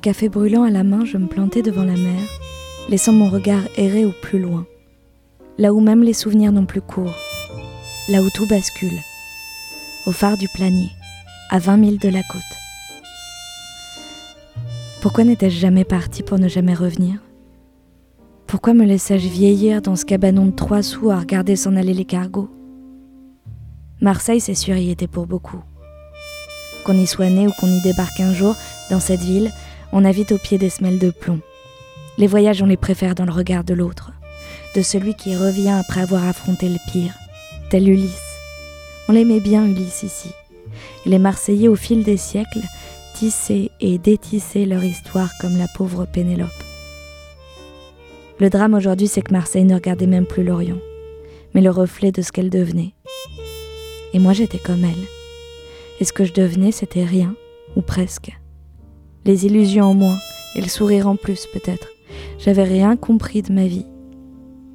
café brûlant à la main, je me plantais devant la mer, laissant mon regard errer au plus loin, là où même les souvenirs n'ont plus cours, là où tout bascule, au phare du Planier, à 20 milles de la côte. Pourquoi n'étais-je jamais parti pour ne jamais revenir? Pourquoi me laissais-je vieillir dans ce cabanon de trois sous à regarder s'en aller les cargos? Marseille, c'est sûr, y était pour beaucoup. Qu'on y soit né ou qu'on y débarque un jour, dans cette ville, on a vite au pied des semelles de plomb. Les voyages, on les préfère dans le regard de l'autre, de celui qui revient après avoir affronté le pire, tel Ulysse. On l'aimait bien, Ulysse, ici. Les Marseillais, au fil des siècles, tissaient et détissaient leur histoire comme la pauvre Pénélope. Le drame aujourd'hui, c'est que Marseille ne regardait même plus l'Orient, mais le reflet de ce qu'elle devenait. Et moi, j'étais comme elle. Et ce que je devenais, c'était rien, ou presque. Les illusions en moins, et le sourire en plus, peut-être. J'avais rien compris de ma vie.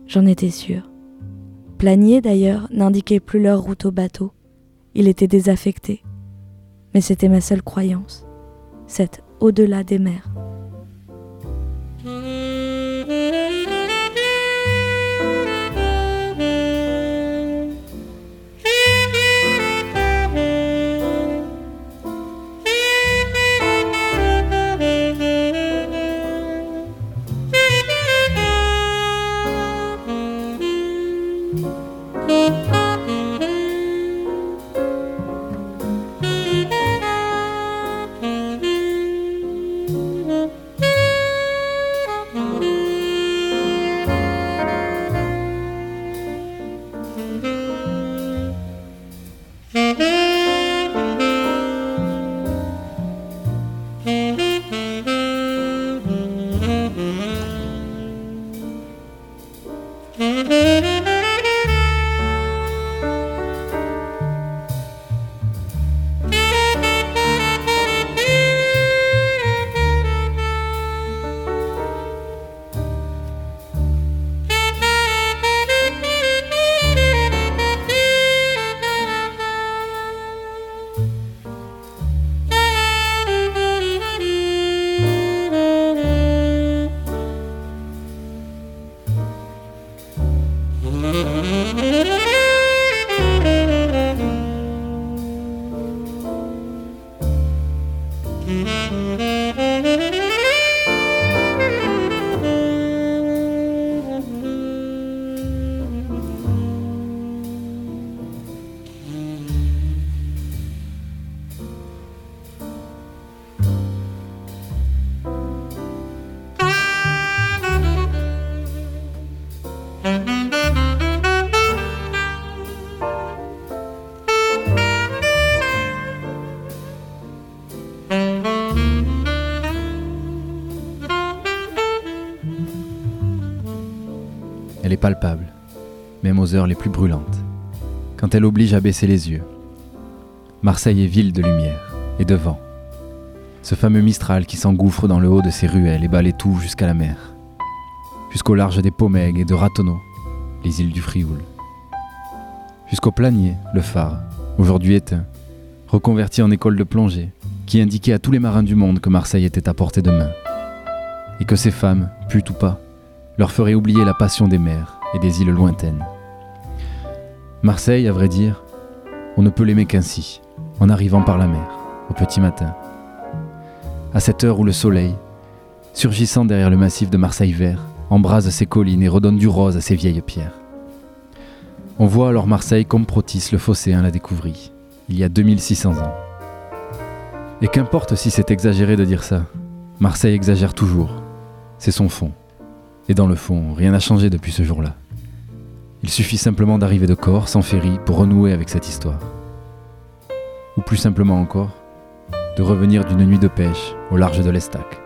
J'en étais sûre. Planier, d'ailleurs, n'indiquait plus leur route au bateau. Il était désaffecté. Mais c'était ma seule croyance. Cette au-delà des mers. Même aux heures les plus brûlantes, quand elle oblige à baisser les yeux. Marseille est ville de lumière et de vent. Ce fameux Mistral qui s'engouffre dans le haut de ses ruelles et balaye tout jusqu'à la mer, jusqu'au large des Pomègues et de Ratonneau, les îles du Frioul, jusqu'au Planier, le phare, aujourd'hui éteint, reconverti en école de plongée, qui indiquait à tous les marins du monde que Marseille était à portée de main, et que ces femmes, putes ou pas, leur ferait oublier la passion des mers et des îles lointaines. Marseille, à vrai dire, on ne peut l'aimer qu'ainsi, en arrivant par la mer, au petit matin. À cette heure où le soleil, surgissant derrière le massif de Marseille vert, embrase ses collines et redonne du rose à ses vieilles pierres. On voit alors Marseille comme Protis le phocéen la découvrit, il y a 2600 ans. Et qu'importe si c'est exagéré de dire ça, Marseille exagère toujours. C'est son fond. Et dans le fond, rien n'a changé depuis ce jour-là. Il suffit simplement d'arriver de Corse en ferry pour renouer avec cette histoire. Ou plus simplement encore, de revenir d'une nuit de pêche au large de l'Estac.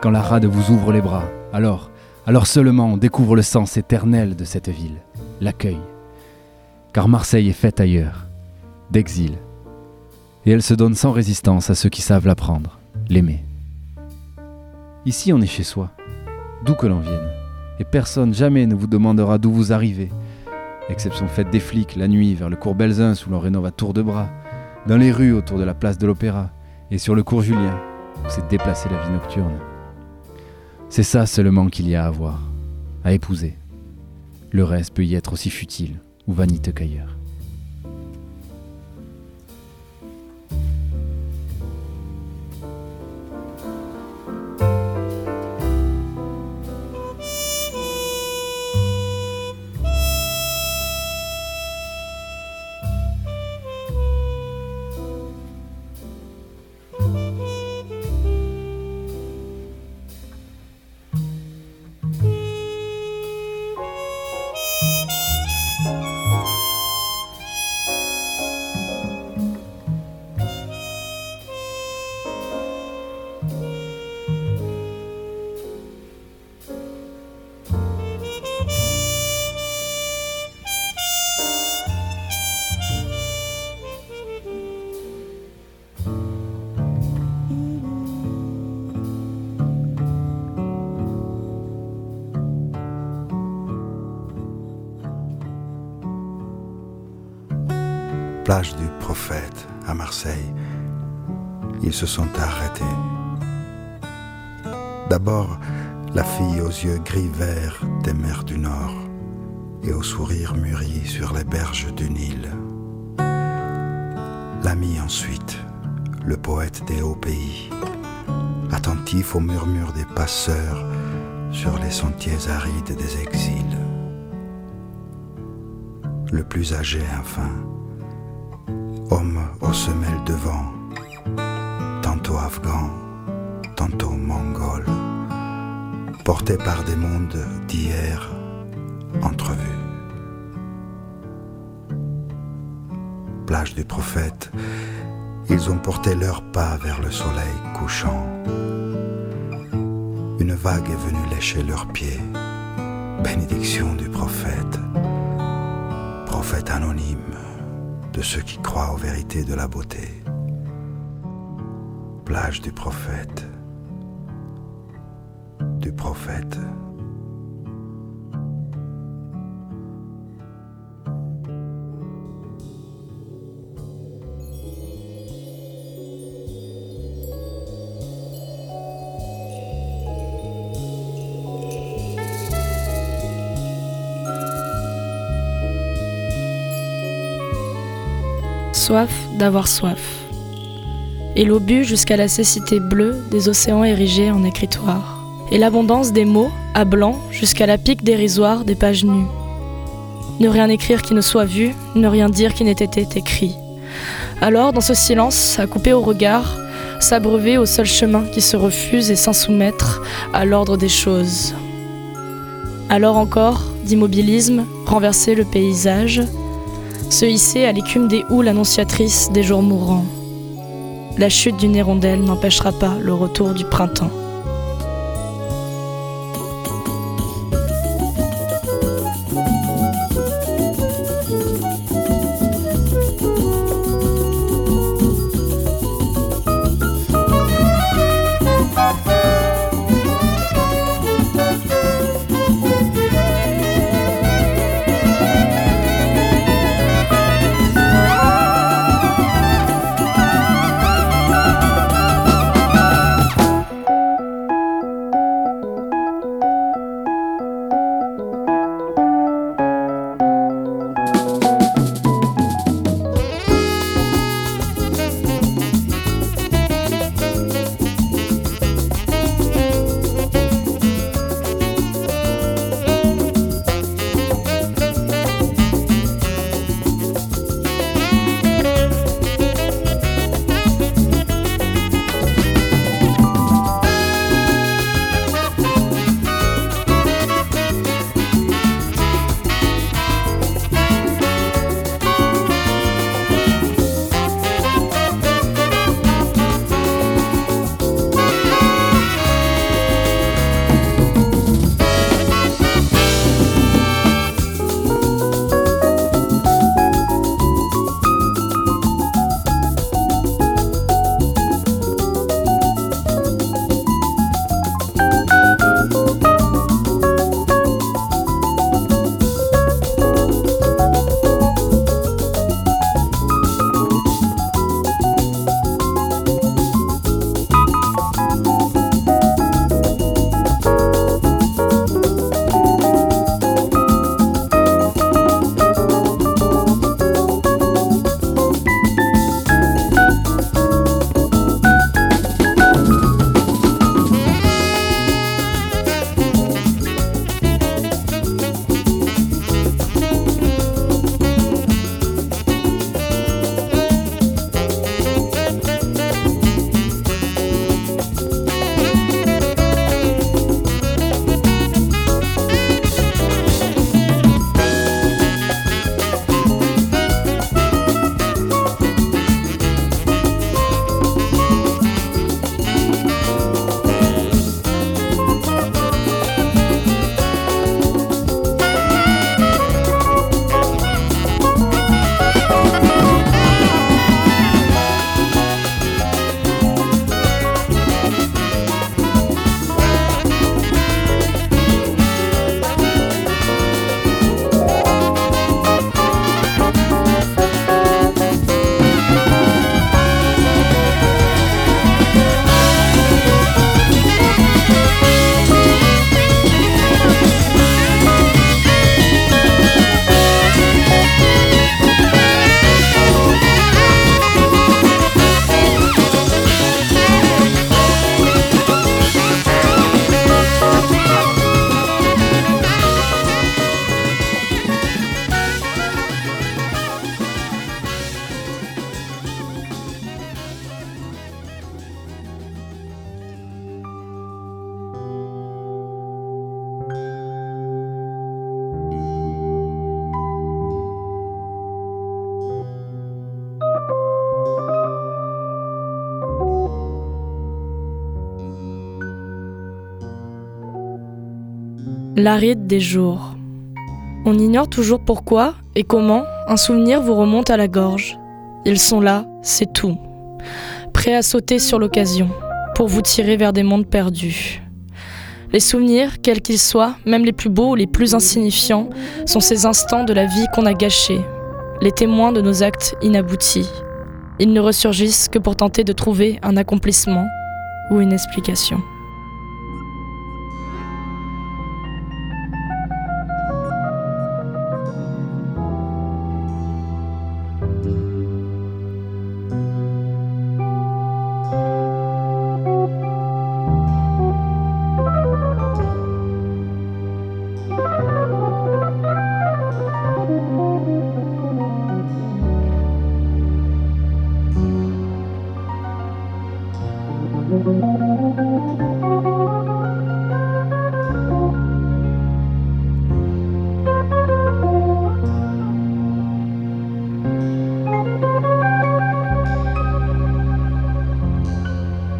Quand la rade vous ouvre les bras, alors, alors seulement on découvre le sens éternel de cette ville, l'accueil. Car Marseille est faite ailleurs, d'exil. Et elle se donne sans résistance à ceux qui savent l'apprendre, l'aimer. Ici on est chez soi d'où que l'on vienne. Et personne jamais ne vous demandera d'où vous arrivez, exception faite des flics la nuit vers le cours Belzins où l'on rénove à tour de bras, dans les rues autour de la place de l'Opéra et sur le cours Julien, où s'est déplacée la vie nocturne. C'est ça seulement qu'il y a à voir, à épouser. Le reste peut y être aussi futile ou vaniteux qu'ailleurs. Du prophète à Marseille, ils se sont arrêtés. D'abord, la fille aux yeux gris-verts des mers du Nord et au sourire mûri sur les berges du Nil. L'ami ensuite, le poète des hauts pays, attentif au murmure des passeurs sur les sentiers arides des exils. Le plus âgé enfin, homme aux semelles de vent, tantôt afghan, tantôt mongol, porté par des mondes d'hier entrevus. Plage du prophète, ils ont porté leurs pas vers le soleil couchant. Une vague est venue lécher leurs pieds. Bénédiction du prophète, prophète anonyme de ceux qui croient aux vérités de la beauté. Plage du prophète, du prophète. Soif d'avoir soif. Et l'eau bu jusqu'à la cécité bleue des océans érigés en écritoire. Et l'abondance des mots, à blanc, jusqu'à la pique dérisoire des pages nues. Ne rien écrire qui ne soit vu, ne rien dire qui n'ait été écrit. Alors, dans ce silence, à couper au regard, s'abreuver au seul chemin qui se refuse et s'en soumettre à l'ordre des choses. Alors encore, d'immobilisme, renverser le paysage, se hisser à l'écume des houles annonciatrices des jours mourants. La chute d'une hirondelle n'empêchera pas le retour du printemps. L'aride des jours. On ignore toujours pourquoi et comment un souvenir vous remonte à la gorge. Ils sont là, c'est tout. Prêts à sauter sur l'occasion, pour vous tirer vers des mondes perdus. Les souvenirs, quels qu'ils soient, même les plus beaux ou les plus insignifiants, sont ces instants de la vie qu'on a gâchés, les témoins de nos actes inaboutis. Ils ne ressurgissent que pour tenter de trouver un accomplissement ou une explication.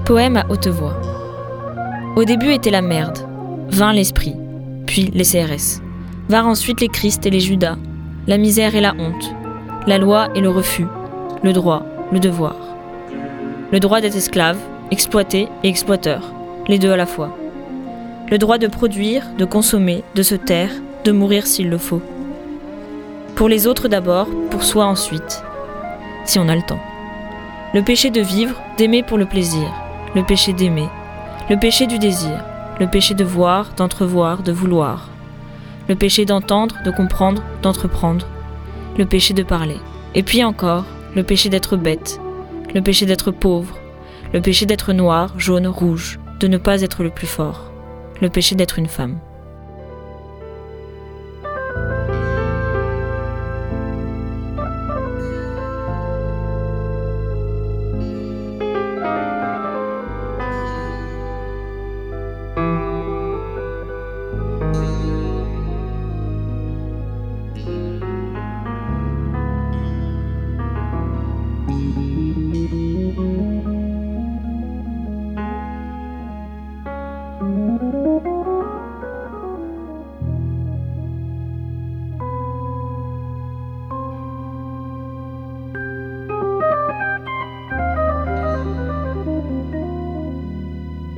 Poème à haute voix. Au début était la merde, vint l'esprit, puis les CRS. Vinrent ensuite les Christ et les Judas, la misère et la honte, la loi et le refus, le droit, le devoir. Le droit d'être esclave, exploité et exploiteur, les deux à la fois. Le droit de produire, de consommer, de se taire, de mourir s'il le faut. Pour les autres d'abord, pour soi ensuite, si on a le temps. Le péché de vivre, d'aimer pour le plaisir, le péché d'aimer, le péché du désir, le péché de voir, d'entrevoir, de vouloir, le péché d'entendre, de comprendre, d'entreprendre, le péché de parler. Et puis encore, le péché d'être bête, le péché d'être pauvre, le péché d'être noir, jaune, rouge, de ne pas être le plus fort, le péché d'être une femme.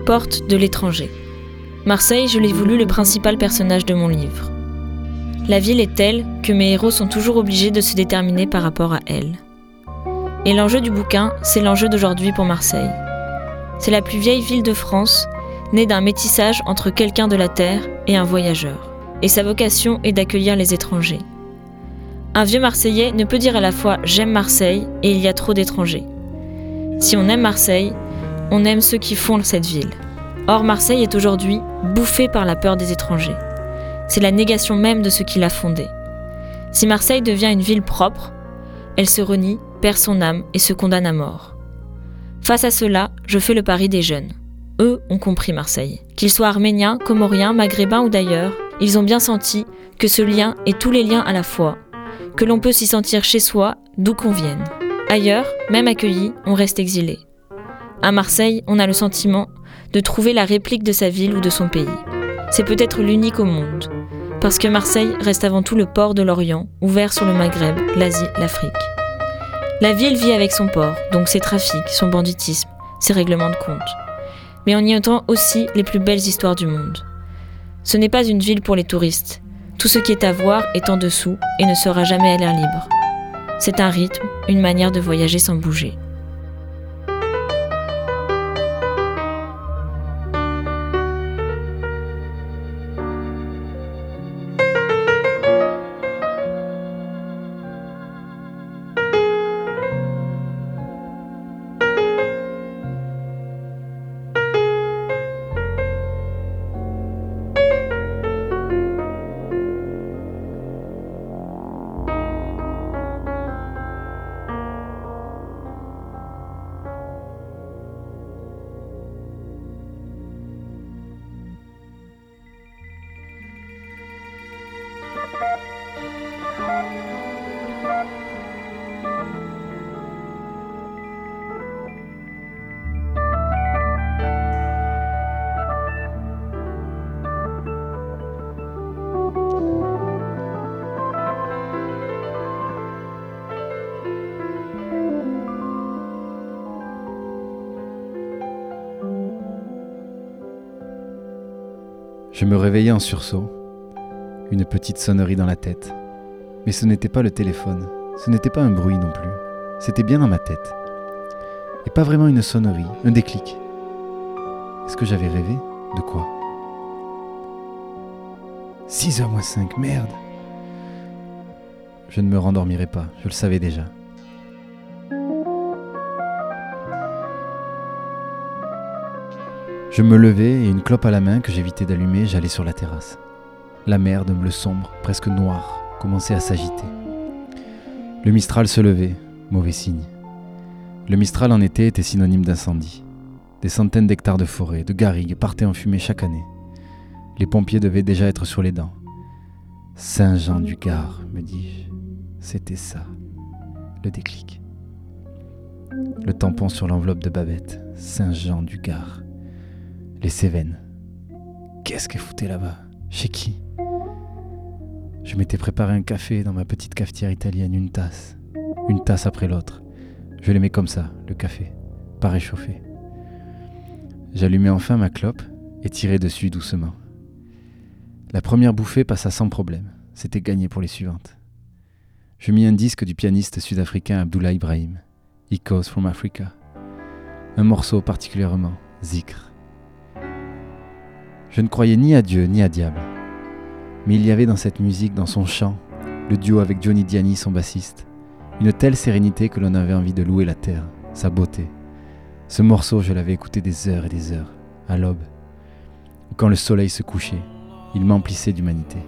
Porte de l'étranger. Marseille, je l'ai voulu le principal personnage de mon livre. La ville est telle que mes héros sont toujours obligés de se déterminer par rapport à elle. Et l'enjeu du bouquin, c'est l'enjeu d'aujourd'hui pour Marseille. C'est la plus vieille ville de France, née d'un métissage entre quelqu'un de la terre et un voyageur. Et sa vocation est d'accueillir les étrangers. Un vieux Marseillais ne peut dire à la fois j'aime Marseille et il y a trop d'étrangers. Si on aime Marseille, on aime ceux qui font cette ville. Or, Marseille est aujourd'hui bouffée par la peur des étrangers. C'est la négation même de ce qui l'a fondée. Si Marseille devient une ville propre, elle se renie, perd son âme et se condamne à mort. Face à cela, je fais le pari des jeunes. Eux ont compris Marseille. Qu'ils soient arméniens, comoriens, maghrébins ou d'ailleurs, ils ont bien senti que ce lien est tous les liens à la fois, que l'on peut s'y sentir chez soi, d'où qu'on vienne. Ailleurs, même accueilli, on reste exilé. À Marseille, on a le sentiment de trouver la réplique de sa ville ou de son pays. C'est peut-être l'unique au monde, parce que Marseille reste avant tout le port de l'Orient, ouvert sur le Maghreb, l'Asie, l'Afrique. La ville vit avec son port, donc ses trafics, son banditisme, ses règlements de compte. Mais on y entend aussi les plus belles histoires du monde. Ce n'est pas une ville pour les touristes. Tout ce qui est à voir est en dessous et ne sera jamais à l'air libre. C'est un rythme, une manière de voyager sans bouger. Je me réveillais en sursaut, une petite sonnerie dans la tête. Mais ce n'était pas le téléphone, ce n'était pas un bruit non plus, c'était bien dans ma tête. Et pas vraiment une sonnerie, un déclic. Est-ce que j'avais rêvé De quoi? 6h moins 5, merde Je ne me rendormirai pas, je le savais déjà. Je me levais et une clope à la main que j'évitais d'allumer, j'allais sur la terrasse. La mer d'un bleu sombre, presque noir, commençait à s'agiter. Le Mistral se levait, mauvais signe. Le Mistral en été était synonyme d'incendie. Des centaines d'hectares de forêt, de garrigues partaient en fumée chaque année. Les pompiers devaient déjà être sur les dents. Saint-Jean-du-Gard, me dis-je. C'était ça, le déclic. Le tampon sur l'enveloppe de Babette, Saint-Jean-du-Gard. Les Cévennes. Qu'est-ce qu'elle foutait là-bas? Chez qui? Je m'étais préparé un café dans ma petite cafetière italienne, une tasse. Une tasse après l'autre. Je l'aimais comme ça, le café, pas réchauffé. J'allumai enfin ma clope et tirai dessus doucement. La première bouffée passa sans problème. C'était gagné pour les suivantes. Je mis un disque du pianiste sud-africain Abdullah Ibrahim, Echoes from Africa. Un morceau particulièrement, Zikr. Je ne croyais ni à Dieu ni à diable. Mais il y avait dans cette musique, dans son chant, le duo avec Johnny Diani, son bassiste, une telle sérénité que l'on avait envie de louer la terre, sa beauté. Ce morceau, je l'avais écouté des heures et des heures, à l'aube, quand le soleil se couchait, il m'emplissait d'humanité.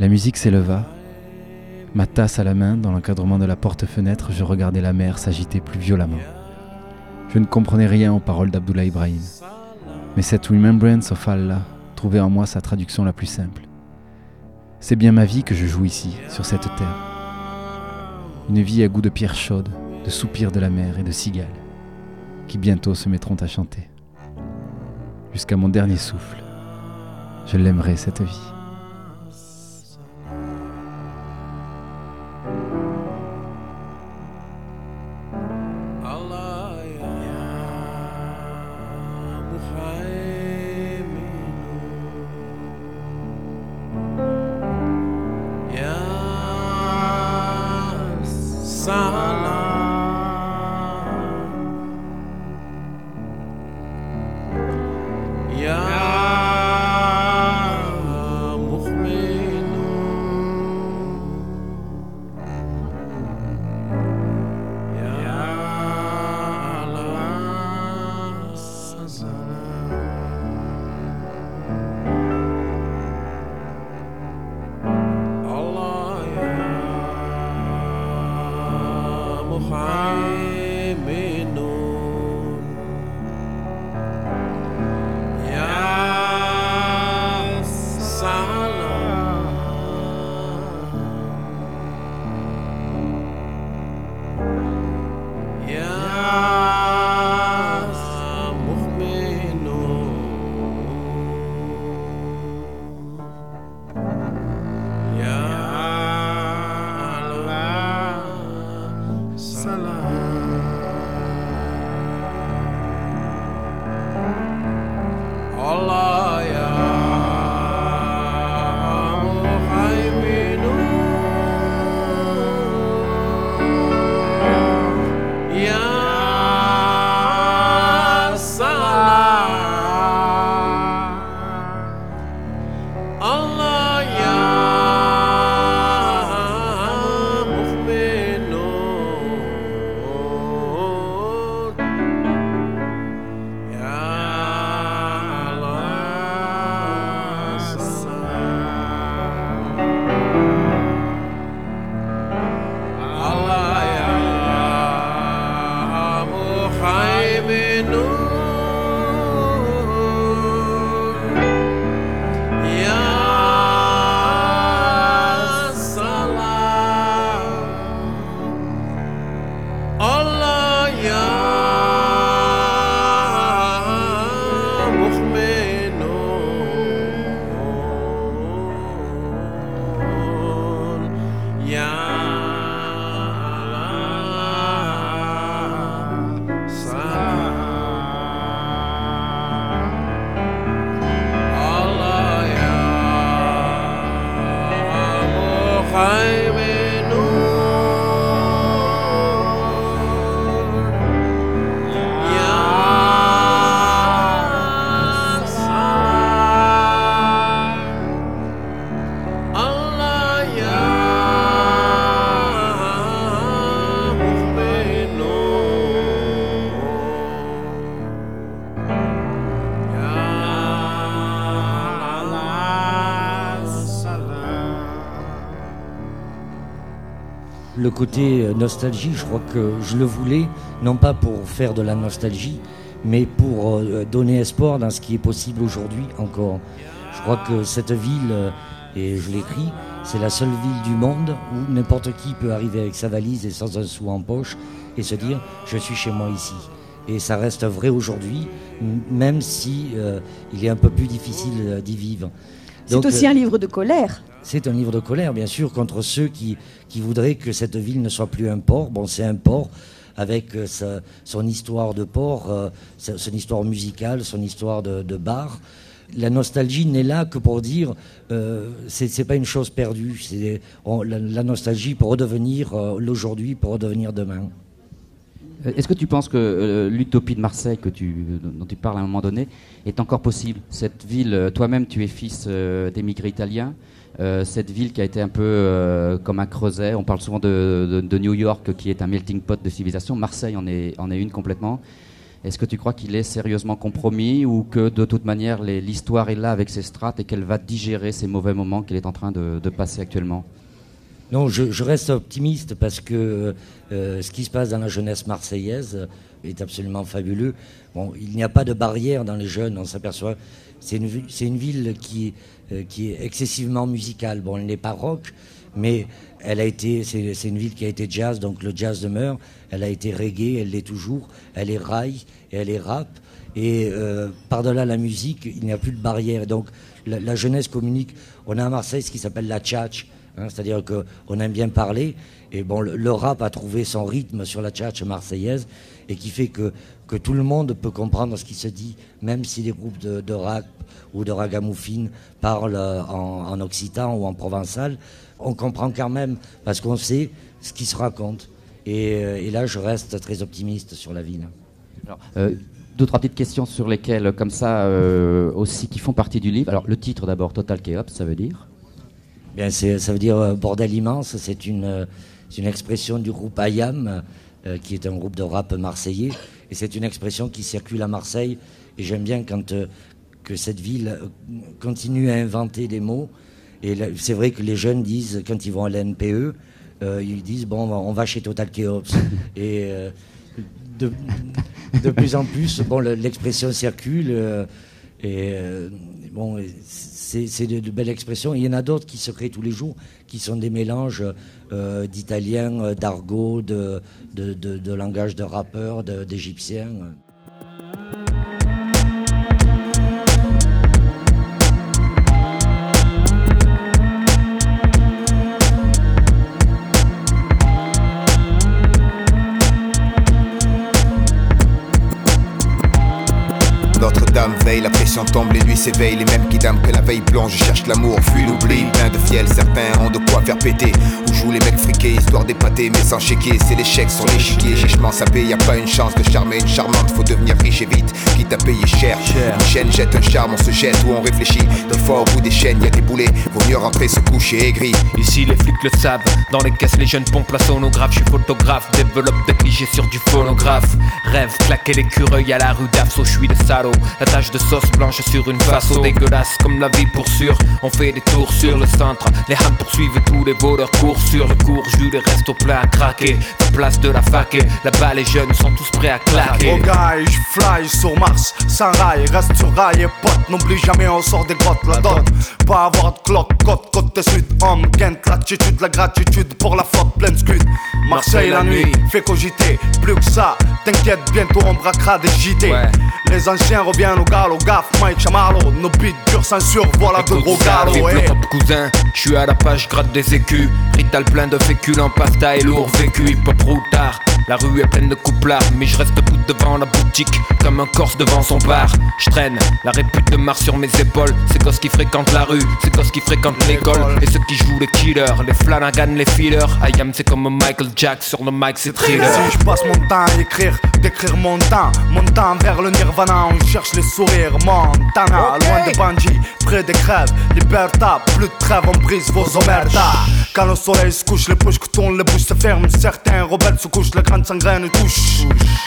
La musique s'éleva. Ma tasse à la main, dans l'encadrement de la porte-fenêtre, je regardais la mer s'agiter plus violemment. Je ne comprenais rien aux paroles d'Abdullah Ibrahim, mais cette Remembrance of Allah trouvait en moi sa traduction la plus simple. C'est bien ma vie que je joue ici, sur cette terre. Une vie à goût de pierre chaude, de soupirs de la mer et de cigales, qui bientôt se mettront à chanter. Jusqu'à mon dernier souffle, je l'aimerai cette vie. Côté euh, nostalgie, je crois que je le voulais, non pas pour faire de la nostalgie, mais pour euh, donner espoir dans ce qui est possible aujourd'hui encore. Je crois que cette ville, euh, et je l'écris, c'est la seule ville du monde où n'importe qui peut arriver avec sa valise et sans un sou en poche et se dire je suis chez moi ici. Et ça reste vrai aujourd'hui, même si il est un peu plus difficile d'y vivre. C'est aussi un livre de colère. C'est un livre de colère, bien sûr, contre ceux qui, voudraient que cette ville ne soit plus un port. Bon, c'est un port avec euh, son histoire de port, euh, son histoire musicale, son histoire de, bar. La nostalgie n'est là que pour dire euh, c'est pas une chose perdue. C'est la, nostalgie pour redevenir euh, l'aujourd'hui, pour redevenir demain. Est-ce que tu penses que l'utopie de Marseille que tu, dont tu parles à un moment donné est encore possible? Cette ville, toi-même, tu es fils d'émigrés italiens. Euh, cette ville qui a été un peu euh, comme un creuset. On parle souvent de, New York qui est un melting pot de civilisation. Marseille en est, en est une complètement. Est-ce que tu crois qu'il est sérieusement compromis ou que de toute manière l'histoire est là avec ses strates et qu'elle va digérer ces mauvais moments qu'elle est en train de, passer actuellement? Non, je, reste optimiste parce que euh, ce qui se passe dans la jeunesse marseillaise est absolument fabuleux. Bon, il n'y a pas de barrière dans les jeunes, on s'aperçoit. C'est une, ville qui euh, qui est excessivement musicale. Bon, elle n'est pas rock, mais elle a été, c'est une ville qui a été jazz, donc le jazz demeure. Elle a été reggae, elle l'est toujours. Elle est rail elle est rap. Et euh, par-delà la musique, il n'y a plus de barrière. Donc la, jeunesse communique. On a à Marseille ce qui s'appelle la tchatch, hein, c'est-à-dire qu'on aime bien parler. Et bon, le, rap a trouvé son rythme sur la tchatch marseillaise et qui fait que, que tout le monde peut comprendre ce qui se dit, même si les groupes de, rap ou de ragamuffin parlent en, occitan ou en provençal, on comprend quand même parce qu'on sait ce qui se raconte. Euh, et, là, je reste très optimiste sur la ville. Alors, euh, deux, trois petites questions sur lesquelles, comme ça, euh, aussi, qui font partie du livre. Alors, le titre d'abord, Total Chaos, ça veut dire? Bien, ça veut dire bordel immense. C'est une, une expression du groupe Ayam, qui est un groupe de rap marseillais. Et c'est une expression qui circule à Marseille. Et j'aime bien quand, que cette ville continue à inventer des mots. Et c'est vrai que les jeunes disent, quand ils vont à l'NPE, euh, ils disent bon, on va chez Total Chaos. et euh, de, de, plus en plus, bon, l'expression circule. Euh, et bon, c'est de, de, belles expressions. Il y en a d'autres qui se créent tous les jours, qui sont des mélanges d'italien, d'argot, de, de, langage de rappeurs, d'égyptiens. Tombe, les nuits s'éveillent, les mêmes qui dament que la veille blanche, je cherche l'amour, fuis l'oubli, plein de fiel, certains ont de quoi faire péter, ou jouent les mecs friqués, histoire d'épater, mais sans chéquer, c'est l'échec sur l'échiquier, chichement sapé, y a pas une chance de charmer une charmante, faut devenir riche et vite, quitte à payer cher, une chaîne jette un charme, on se jette ou on réfléchit, des fois au bout des chaînes, y a des boulets, vaut mieux rentrer, se coucher aigri. Ici les flics le savent, dans les caisses les jeunes pompent la sonographe, je suis photographe, développe des clichés sur du phonographe, rêve, claquer l'écureuil à la rue d'Afso, je suis de salaud, la tâche de sauce blanche sur une face dégueulasse comme la vie pour sûr. On fait des tours sur le centre, les hams poursuivent tous les voleurs courent sur le cours. Jules reste au plein à craquer. La place de la fac et là-bas les jeunes sont tous prêts à claquer. Oh guy, je fly sur Mars, sans rail, reste sur rail et pote. N'oublie jamais, on sort des grottes, la dot. Pas avoir de cloque, côte, côte sud, homme, Kent, l'attitude, la gratitude pour la flotte pleine scud. Marseille la nuit, fait cogiter, plus que ça. T'inquiète, bientôt on braquera des JT. Les anciens reviennent au galop, gaffe, Mike Chamalo. Nos beats durs censure, voilà de gros galops. Ouais. cousin, je suis à la page, gratte des écus. Rital plein de féculents, pasta et lourd vécu, hip hop routard. La rue est pleine de couplards, mais je reste debout devant la boutique, comme un corse devant son bar. Je traîne la répute de Mars sur mes épaules. C'est gosses qui fréquentent la rue, c'est gosses qui fréquentent l'école. Et ceux qui jouent les killers, les Flanagan, les fillers. I am, c'est comme Michael Jack sur le mic, c'est thriller. Si je passe mon temps à écrire, d'écrire mon temps, mon temps vers le nirvana, on cherche les sourires. Montana, loin de Banji, près des crèves, Liberta, plus de trêve, on brise vos omertas. Quand le soleil se couche, les bouches que tournent, les bouches se ferment. Certains rebelles se couchent, le quand sangraine touche.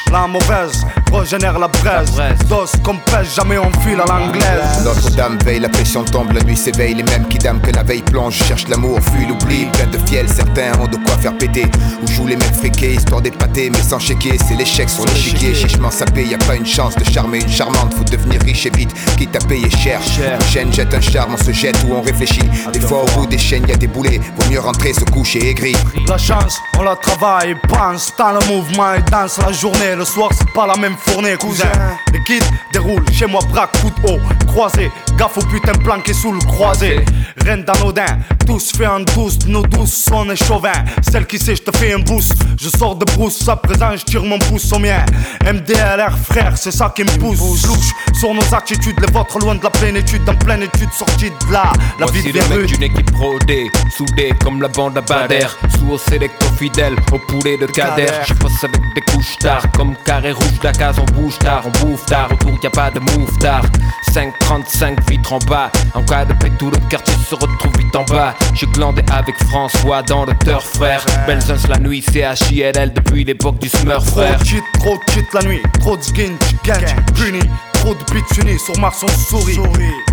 La mauvaise régénère la braise. Dos comme pêche, jamais on file à l'anglaise. Notre-Dame veille, la pression tombe, la nuit s'éveille. Les mêmes qui dament que la veille plonge, cherchent l'amour, fuient l'oubli. Plein de fiel, certains ont de quoi faire péter. Ou jouent les mecs friqués, histoire d'épater, mais sans chéquier. C'est l'échec sur l'échiquier, chichement sapé. Y a pas une chance de charmer une charmante, faut devenir riche et vite. Quitte à payer cher. Une chaîne jette un charme, on se jette ou on réfléchit. Des fois, au bout des chaînes, y a des boulets. Vaut mieux rentrer, se coucher aigri. La chance, on la travaille, pense dans le mouvement et danse la journée. Le soir, c'est pas la même fournée, cousin. Les kids déroulent chez moi, braque, de haut, croisé. Gaffe au putain planqué sous le croisé. Rien d'anodin, tous fait en douce, nos douces sont des chauvins. Celle qui sait, je te fais un boost. Je sors de brousse, à présent, je tire mon pouce au mien. MDLR, frère, c'est ça qui me pousse. Louche sur nos attitudes, les vôtres loin de la plénitude, en pleine étude, sortie de là. La Voici vie rues. d'une équipe rodée, soudée comme la bande à Bader. Sous au sélecto fidèle, au poulet de Kader. Je passe avec des couches tard, comme carré rouge d'Akaz, on bouge tard, on bouffe tard. Autour y a pas de move tard. 535 vitres en bas. En cas de paix, tout le quartier se retrouve vite en bas. J'ai glandé avec François dans le turf, frère. Benzins la nuit, c'est HILL depuis l'époque du Smurf, Trop frère. de cheat, trop de cheat la nuit, trop de skin, chicken, puni. Trop de bitch unis, sur Mars on sourit.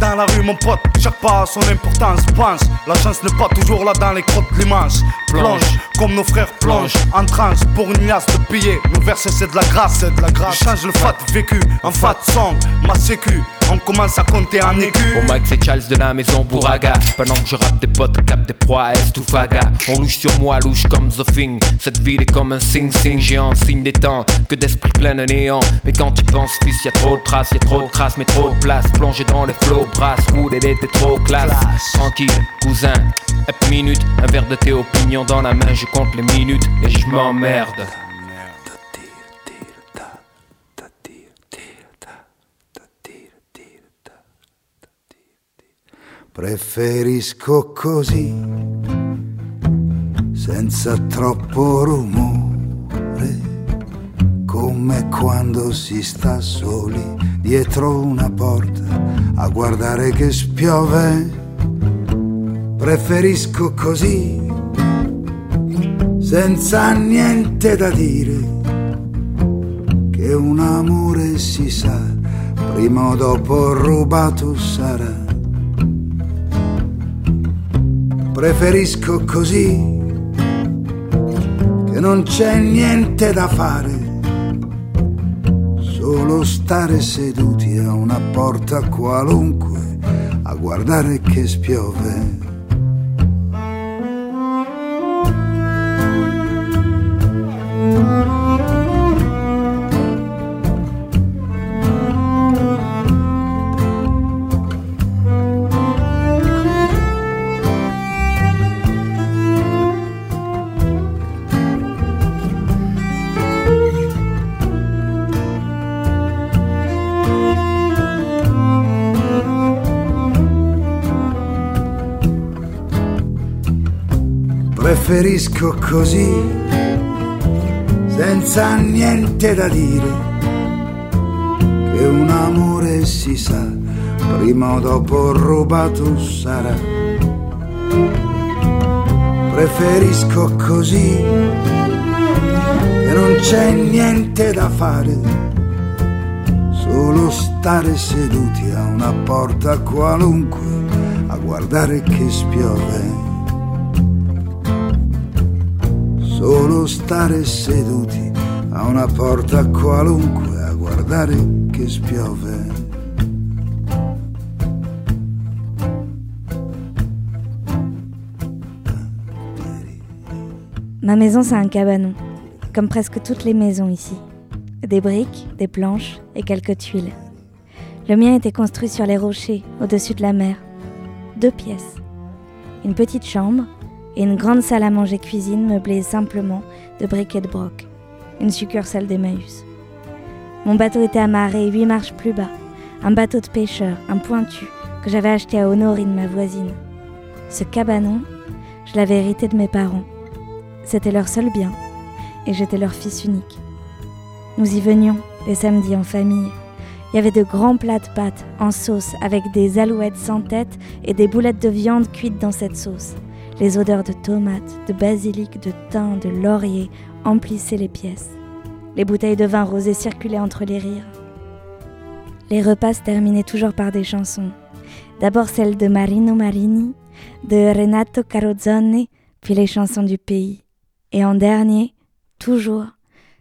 Dans la rue, mon pote, chaque pas a son importance. Pense, la chance n'est pas toujours là dans les crottes de l'immense. Plonge, comme nos frères plongent, en transe pour une liasse de billets. Nos versets, c'est de la grâce, c'est de la grâce. Je change le fat vécu en fat song, ma sécu. On commence à compter en écu. Au mic c'est Charles de la maison Bouraga Pendant que je rappe des potes, cap des proies, est ou faga? On louche sur moi, louche comme The Thing Cette ville est comme un sing-sing géant, signe des temps Que d'esprit plein de néant Mais quand tu penses fils, y a trop de traces, trop de crasse Mais trop de place, plongé dans les flots, brasse Wood, elle était trop classe. Tranquille, cousin, hep minute Un verre de thé opinion dans la main, je compte les minutes Et je m'emmerde. Preferisco così, senza troppo rumore, come quando si sta soli dietro una porta a guardare che spiove. Preferisco così, senza niente da dire, che un amore si sa, prima o dopo rubato sarà. Preferisco così, che non c'è niente da fare, solo stare seduti a una porta qualunque a guardare che spiove. Preferisco così, senza niente da dire, che un amore si sa, prima o dopo rubato sarà. Preferisco così, che non c'è niente da fare, solo stare seduti a una porta qualunque a guardare che spiove. Solo stare seduti a una porta qualunque a guardare che spiove. Ma maison, c'est un cabanon, comme presque toutes les maisons ici. Des briques, des planches et quelques tuiles. Le mien était construit sur les rochers, au-dessus de la mer. Deux pièces. Une petite chambre et une grande salle à manger cuisine meublée simplement de briques et de broc. Une succursale d'Emmaüs. Mon bateau était amarré huit marches plus bas. Un bateau de pêcheur, un pointu, que j'avais acheté à Honorine, ma voisine. Ce cabanon, je l'avais hérité de mes parents. C'était leur seul bien, et j'étais leur fils unique. Nous y venions les samedis en famille. Il y avait de grands plats de pâtes en sauce avec des alouettes sans tête et des boulettes de viande cuites dans cette sauce. Les odeurs de tomates, de basilic, de thym, de laurier emplissaient les pièces. Les bouteilles de vin rosé circulaient entre les rires. Les repas se terminaient toujours par des chansons. D'abord celle de Marino Marini, de Renato Carrozzone, puis les chansons du pays. Et en dernier, toujours,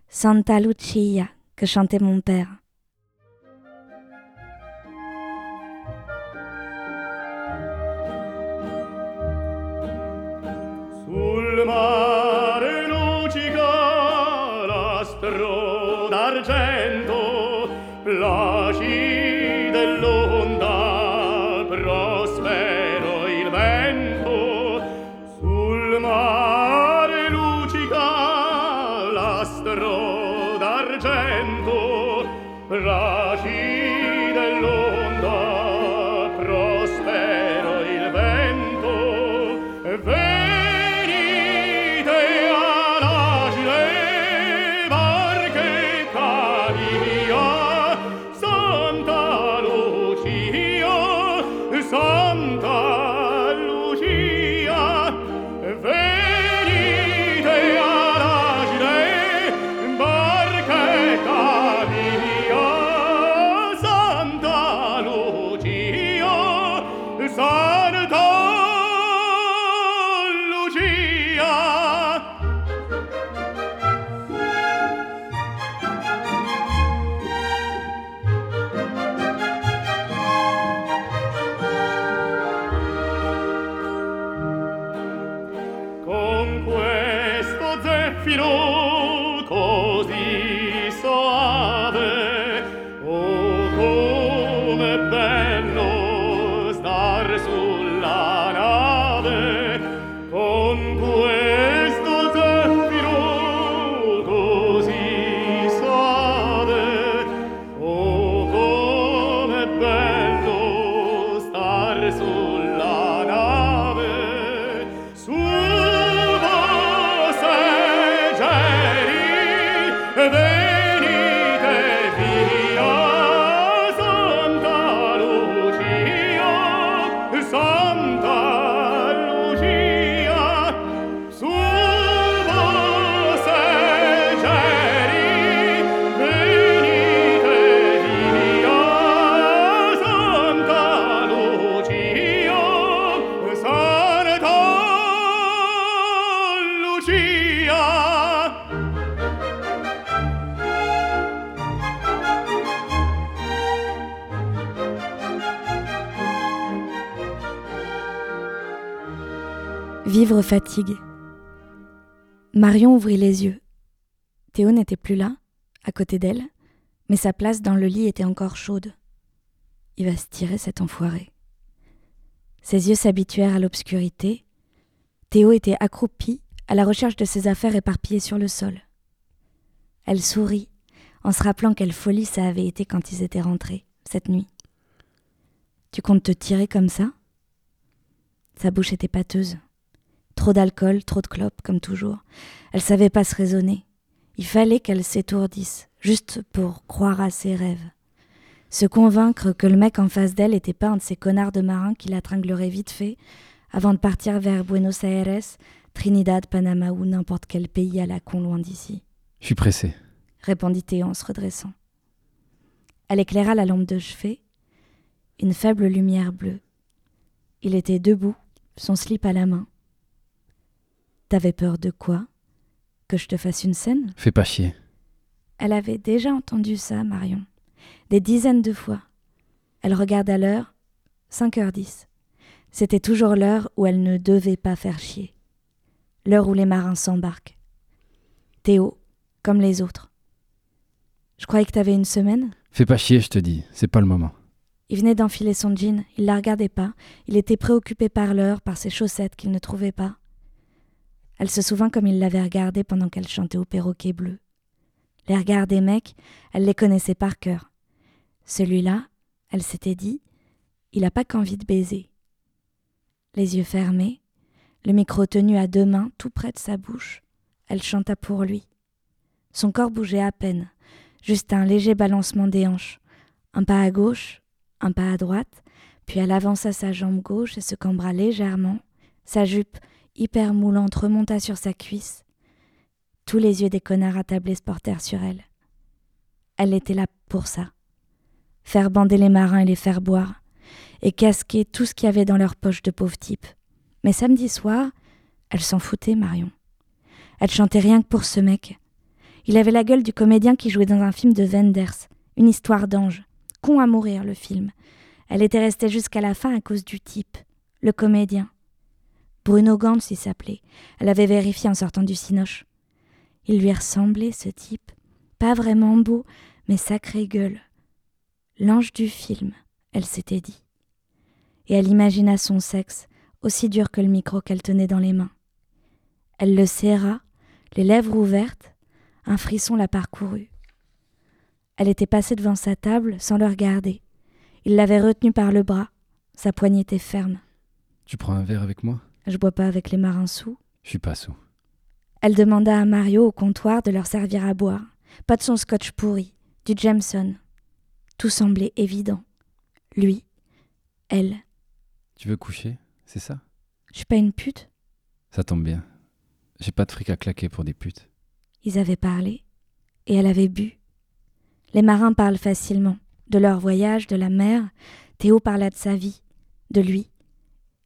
Santa Lucia, que chantait mon père. today. Fatigue. Marion ouvrit les yeux. Théo n'était plus là, à côté d'elle, mais sa place dans le lit était encore chaude. Il va se tirer cet enfoiré. Ses yeux s'habituèrent à l'obscurité. Théo était accroupi, à la recherche de ses affaires éparpillées sur le sol. Elle sourit, en se rappelant quelle folie ça avait été quand ils étaient rentrés, cette nuit. Tu comptes te tirer comme ça? Sa bouche était pâteuse. Trop d'alcool, trop de clopes, comme toujours. Elle savait pas se raisonner. Il fallait qu'elle s'étourdisse, juste pour croire à ses rêves. Se convaincre que le mec en face d'elle était pas un de ces connards de marins qui la tringlerait vite fait avant de partir vers Buenos Aires, Trinidad, Panama ou n'importe quel pays à la con loin d'ici, Je suis pressé. répondit Théo en se redressant. Elle éclaira la lampe de chevet, une faible lumière bleue. Il était debout, son slip à la main. T'avais peur de quoi? Que je te fasse une scène? Fais pas chier. Elle avait déjà entendu ça, Marion, des dizaines de fois. Elle regarda l'heure, 5h10. C'était toujours l'heure où elle ne devait pas faire chier. L'heure où les marins s'embarquent. Théo, comme les autres. Je croyais que t'avais une semaine Fais pas chier, je te dis. C'est pas le moment. Il venait d'enfiler son jean, il la regardait pas, il était préoccupé par l'heure, par ses chaussettes qu'il ne trouvait pas. Elle se souvint comme il l'avait regardé pendant qu'elle chantait au perroquet bleu. Les regards des mecs, elle les connaissait par cœur. Celui-là, elle s'était dit, il a pas qu'envie de baiser. Les yeux fermés, le micro tenu à deux mains tout près de sa bouche, elle chanta pour lui. Son corps bougeait à peine, juste un léger balancement des hanches, un pas à gauche, un pas à droite, puis elle avança sa jambe gauche et se cambra légèrement, sa jupe hyper moulante remonta sur sa cuisse. Tous les yeux des connards attablés se portèrent sur elle. Elle était là pour ça. Faire bander les marins et les faire boire, et casquer tout ce qu'il y avait dans leur poche de pauvres types. Mais samedi soir, elle s'en foutait, Marion. Elle chantait rien que pour ce mec. Il avait la gueule du comédien qui jouait dans un film de Wenders, une histoire d'ange. Con à mourir, le film. Elle était restée jusqu'à la fin à cause du type, le comédien. Bruno Gantz, il s'appelait. Elle avait vérifié en sortant du cinoche. Il lui ressemblait, ce type. Pas vraiment beau, mais sacré gueule. L'ange du film, elle s'était dit. Et elle imagina son sexe, aussi dur que le micro qu'elle tenait dans les mains. Elle le serra, les lèvres ouvertes, un frisson la parcourut. Elle était passée devant sa table sans le regarder. Il l'avait retenue par le bras. Sa poignée était ferme. Tu prends un verre avec moi? Je bois pas avec les marins sous. Je suis pas sous. Elle demanda à Mario au comptoir de leur servir à boire. Pas de son scotch pourri, du Jameson. Tout semblait évident. Lui, elle. Tu veux coucher C'est ça? Je suis pas une pute Ça tombe bien. J'ai pas de fric à claquer pour des putes. Ils avaient parlé, et elle avait bu. Les marins parlent facilement, de leur voyage, de la mer. Théo parla de sa vie, de lui.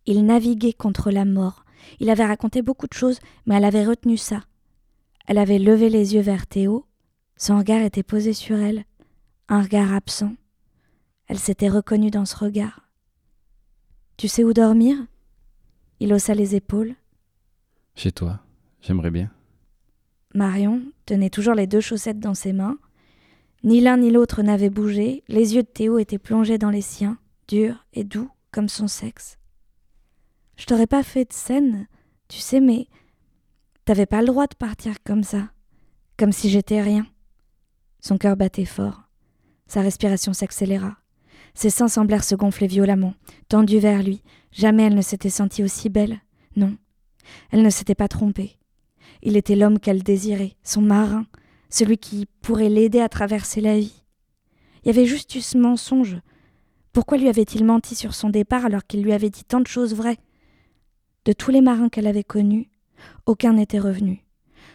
Il naviguait contre la mort. Il avait raconté beaucoup de choses, mais elle avait retenu ça. Elle avait levé les yeux vers Théo. Son regard était posé sur elle, un regard absent. Elle s'était reconnue dans ce regard. Tu sais où dormir? Il haussa les épaules. Chez toi, j'aimerais bien. Marion tenait toujours les deux chaussettes dans ses mains. Ni l'un ni l'autre n'avaient bougé, les yeux de Théo étaient plongés dans les siens, durs et doux comme son sexe. Je t'aurais pas fait de scène, tu sais, mais t'avais pas le droit de partir comme ça, comme si j'étais rien. Son cœur battait fort. Sa respiration s'accéléra. Ses seins semblèrent se gonfler violemment, tendus vers lui. Jamais elle ne s'était sentie aussi belle. Non, elle ne s'était pas trompée. Il était l'homme qu'elle désirait, son marin, celui qui pourrait l'aider à traverser la vie. Il y avait juste eu ce mensonge. Pourquoi lui avait-il menti sur son départ alors qu'il lui avait dit tant de choses vraies? De tous les marins qu'elle avait connus, aucun n'était revenu.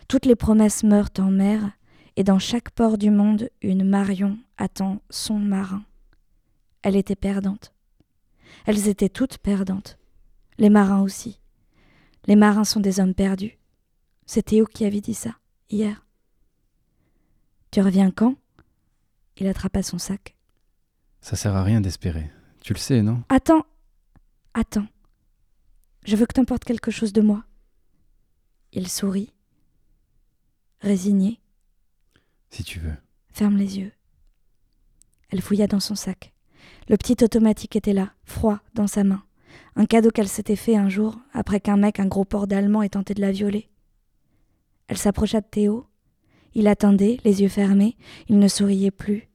Toutes les promesses meurent en mer, et dans chaque port du monde, une Marion attend son marin. Elle était perdante. Elles étaient toutes perdantes. Les marins aussi. Les marins sont des hommes perdus. C'est Théo qui avait dit ça, hier. Tu reviens quand? Il attrapa son sac. Ça sert à rien d'espérer. Tu le sais, non? Attends Attends. Je veux que t'emportes quelque chose de moi. Il sourit. Résigné. Si tu veux. Ferme les yeux. Elle fouilla dans son sac. Le petit automatique était là, froid, dans sa main. Un cadeau qu'elle s'était fait un jour, après qu'un mec, un gros port d'allemand, ait tenté de la violer. Elle s'approcha de Théo. Il attendait, les yeux fermés, il ne souriait plus.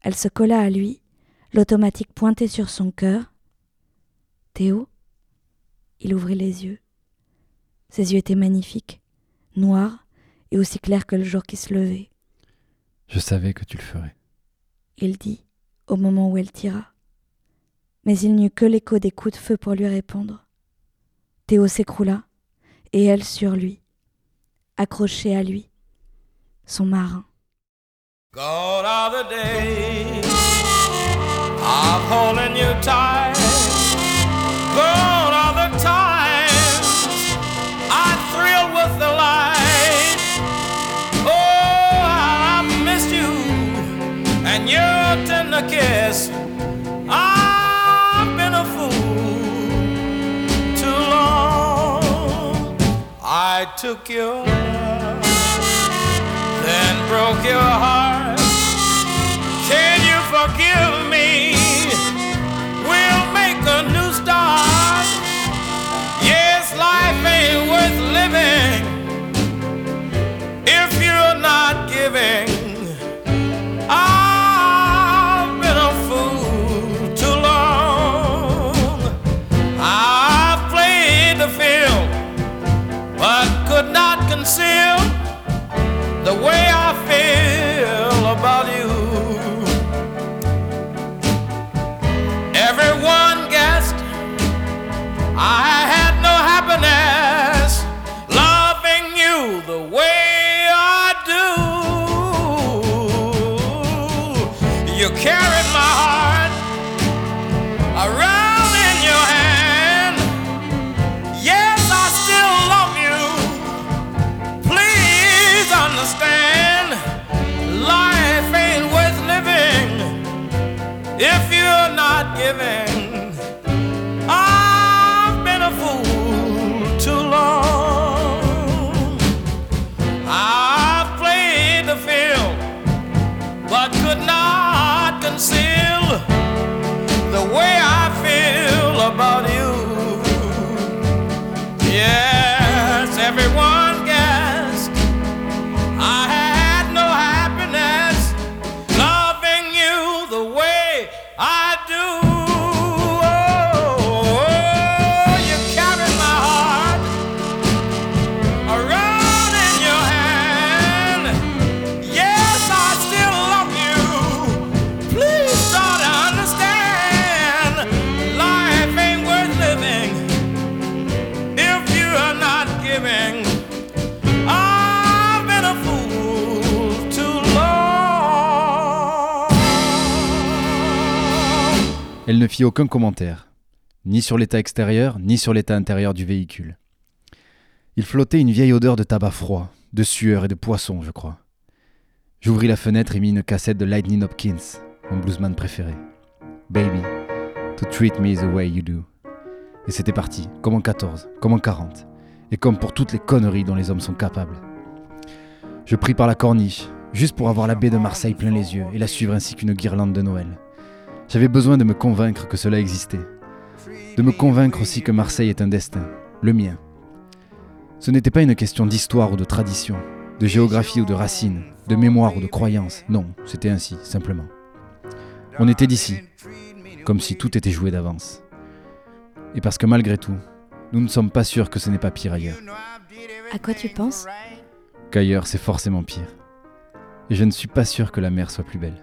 Elle se colla à lui, l'automatique pointé sur son cœur. Théo Il ouvrit les yeux. Ses yeux étaient magnifiques, noirs et aussi clairs que le jour qui se levait. Je savais que tu le ferais. Il dit, au moment où elle tira. Mais il n'eut que l'écho des coups de feu pour lui répondre. Théo s'écroula, et elle sur lui, accrochée à lui, son marin. Gone are the days of holding you tight. Gone I thrill with the light. Oh, I missed you and your tender kiss. I've been a fool too long. I took your love, then broke your heart. Can you forgive living if you're not giving. I've been a fool too long. I've played the field, but could not conceal the way I living. Fit aucun commentaire, ni sur l'état extérieur, ni sur l'état intérieur du véhicule. Il flottait une vieille odeur de tabac froid, de sueur et de poisson, je crois. J'ouvris la fenêtre et mis une cassette de Lightning Hopkins, mon bluesman préféré. Baby, to treat me the way you do. Et c'était parti, comme en 14, comme en 40, et comme pour toutes les conneries dont les hommes sont capables. Je pris par la corniche, juste pour avoir la baie de Marseille plein les yeux et la suivre ainsi qu'une guirlande de Noël. J'avais besoin de me convaincre que cela existait. De me convaincre aussi que Marseille est un destin, le mien. Ce n'était pas une question d'histoire ou de tradition, de géographie ou de racines, de mémoire ou de croyance. Non, c'était ainsi, simplement. On était d'ici, comme si tout était joué d'avance. Et parce que malgré tout, nous ne sommes pas sûrs que ce n'est pas pire ailleurs. À quoi tu penses? Qu'ailleurs, c'est forcément pire. Et je ne suis pas sûr que la mer soit plus belle.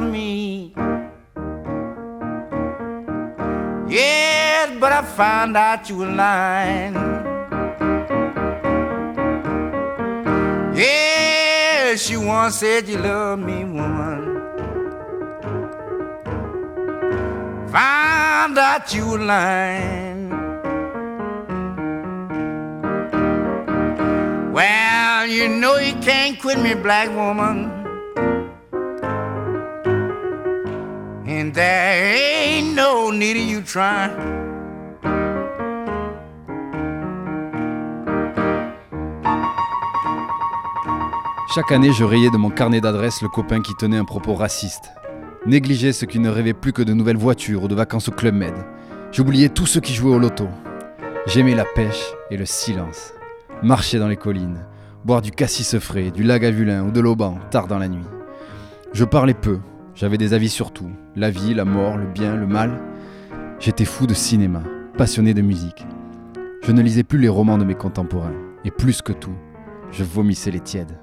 Me. Yes, but I found out you were lying. Yes, you once said you love me, woman. Found out you were lying. Well, you know you can't quit me, black woman. And there ain't no need of you trying. Chaque année, je rayais de mon carnet d'adresses le copain qui tenait un propos raciste. Négligeais ceux qui ne rêvaient plus que de nouvelles voitures ou de vacances au Club Med. J'oubliais tous ceux qui jouaient au loto. J'aimais la pêche et le silence. Marcher dans les collines, boire du cassis frais, du lagavulin ou de l'auban tard dans la nuit. Je parlais peu, j'avais des avis sur tout, la vie, la mort, le bien, le mal. J'étais fou de cinéma, passionné de musique. Je ne lisais plus les romans de mes contemporains, et plus que tout, je vomissais les tièdes.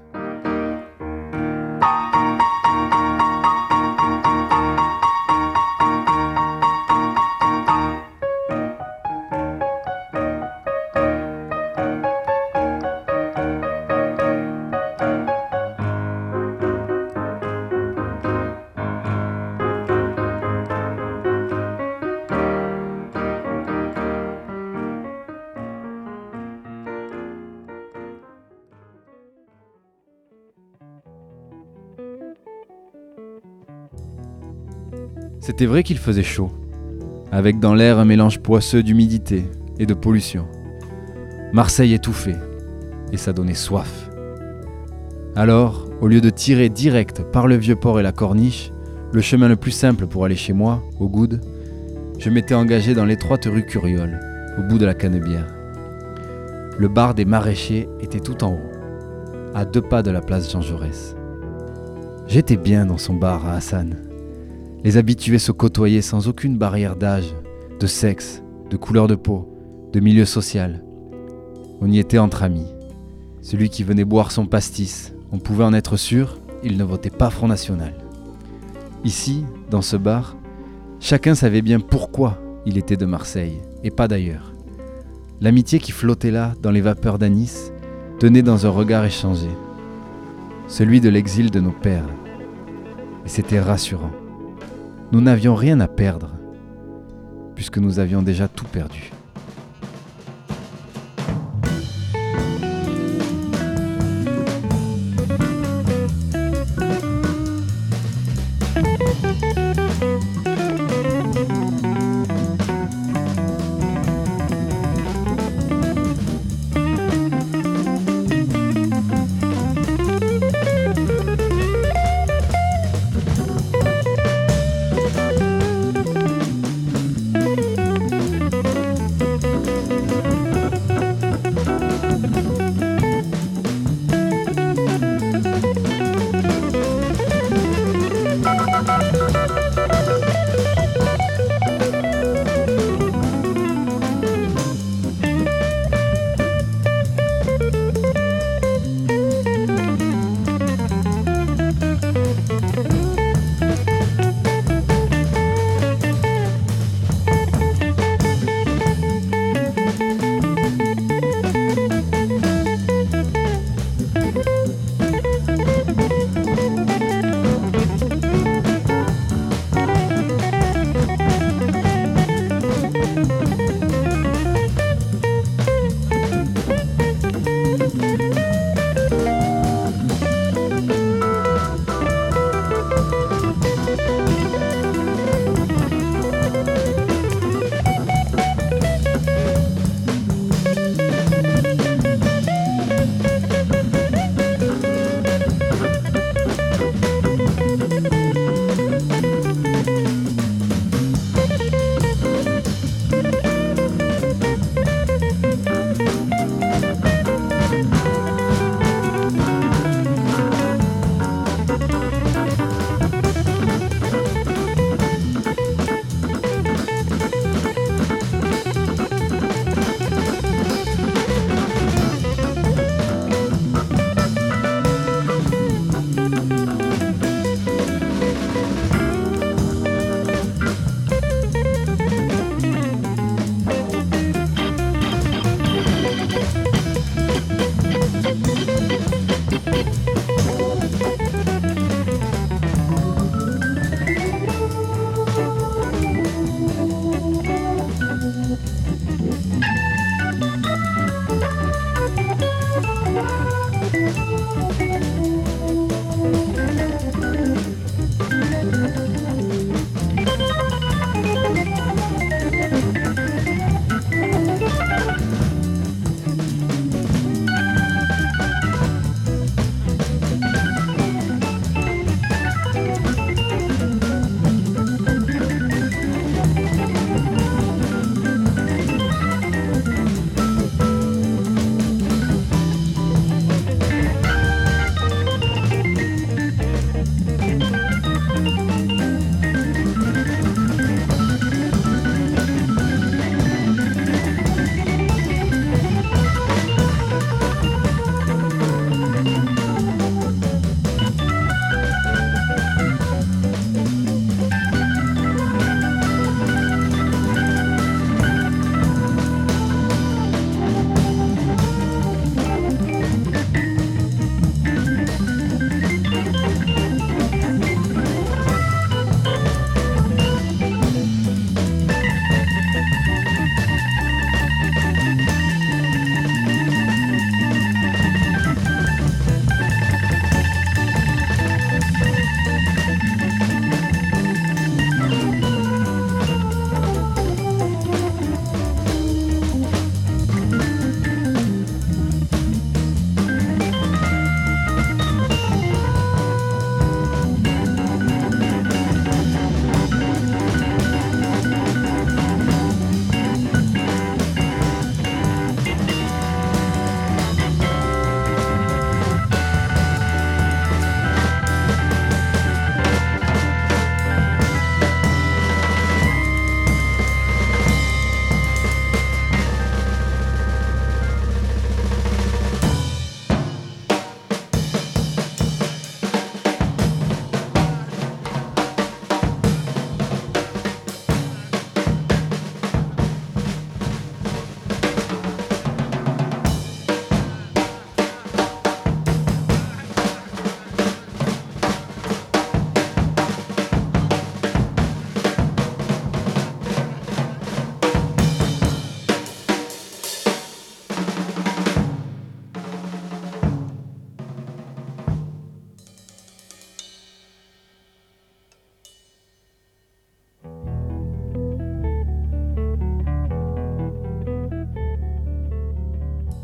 C'était vrai qu'il faisait chaud, avec dans l'air un mélange poisseux d'humidité et de pollution. Marseille étouffait, et ça donnait soif. Alors, au lieu de tirer direct par le vieux port et la corniche, le chemin le plus simple pour aller chez moi, au Goude, je m'étais engagé dans l'étroite rue Curiole, au bout de la canebière. Le bar des maraîchers était tout en haut, à deux pas de la place Jean Jaurès. J'étais bien dans son bar à Hassan. Les habitués se côtoyaient sans aucune barrière d'âge, de sexe, de couleur de peau, de milieu social. On y était entre amis. Celui qui venait boire son pastis, on pouvait en être sûr, il ne votait pas Front National. Ici, dans ce bar, chacun savait bien pourquoi il était de Marseille, et pas d'ailleurs. L'amitié qui flottait là, dans les vapeurs d'anis, tenait dans un regard échangé, celui de l'exil de nos pères. Et c'était rassurant. Nous n'avions rien à perdre, puisque nous avions déjà tout perdu.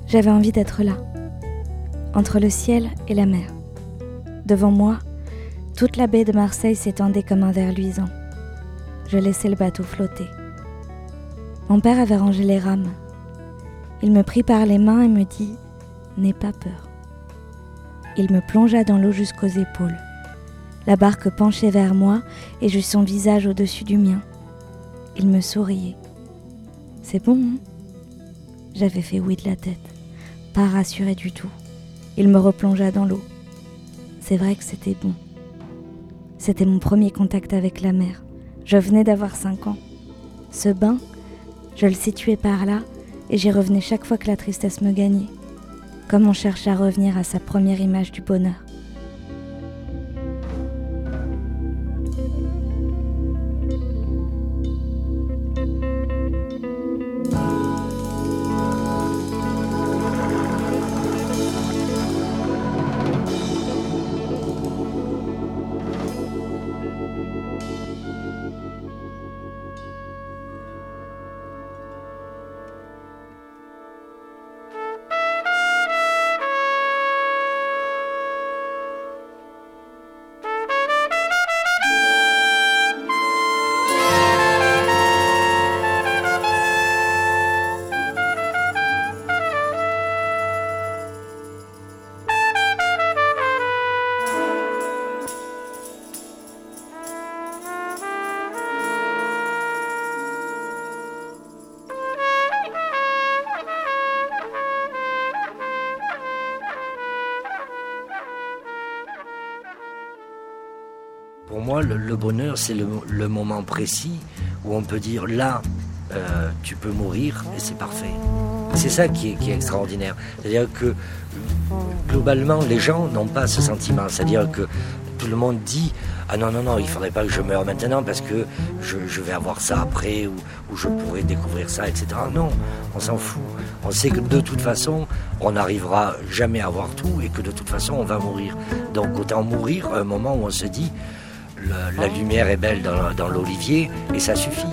J'avais envie d'être là, entre le ciel et la mer. Devant moi, toute la baie de Marseille s'étendait comme un verre luisant. Je laissais le bateau flotter. Mon père avait rangé les rames. Il me prit par les mains et me dit N'aie pas peur. Il me plongea dans l'eau jusqu'aux épaules. La barque penchait vers moi et j'eus son visage au-dessus du mien. Il me souriait. C'est bon, hein? J'avais fait oui de la tête, rassuré du tout. Il me replongea dans l'eau. C'est vrai que c'était bon. C'était mon premier contact avec la mer. Je venais d'avoir 5 ans. Ce bain, je le situais par là et j'y revenais chaque fois que la tristesse me gagnait, comme on cherche à revenir à sa première image du bonheur. Pour moi, le, bonheur, c'est le, moment précis où on peut dire là, euh, tu peux mourir et c'est parfait. C'est ça qui est, extraordinaire. C'est-à-dire que globalement, les gens n'ont pas ce sentiment. C'est-à-dire que tout le monde dit ah non non non il faudrait pas que je meure maintenant parce que je, vais avoir ça après ou, ou, je pourrais découvrir ça etc non on s'en fout on sait que de toute façon on n'arrivera jamais à avoir tout et que de toute façon on va mourir donc autant mourir à un moment où on se dit la lumière est belle dans, l'olivier et ça suffit.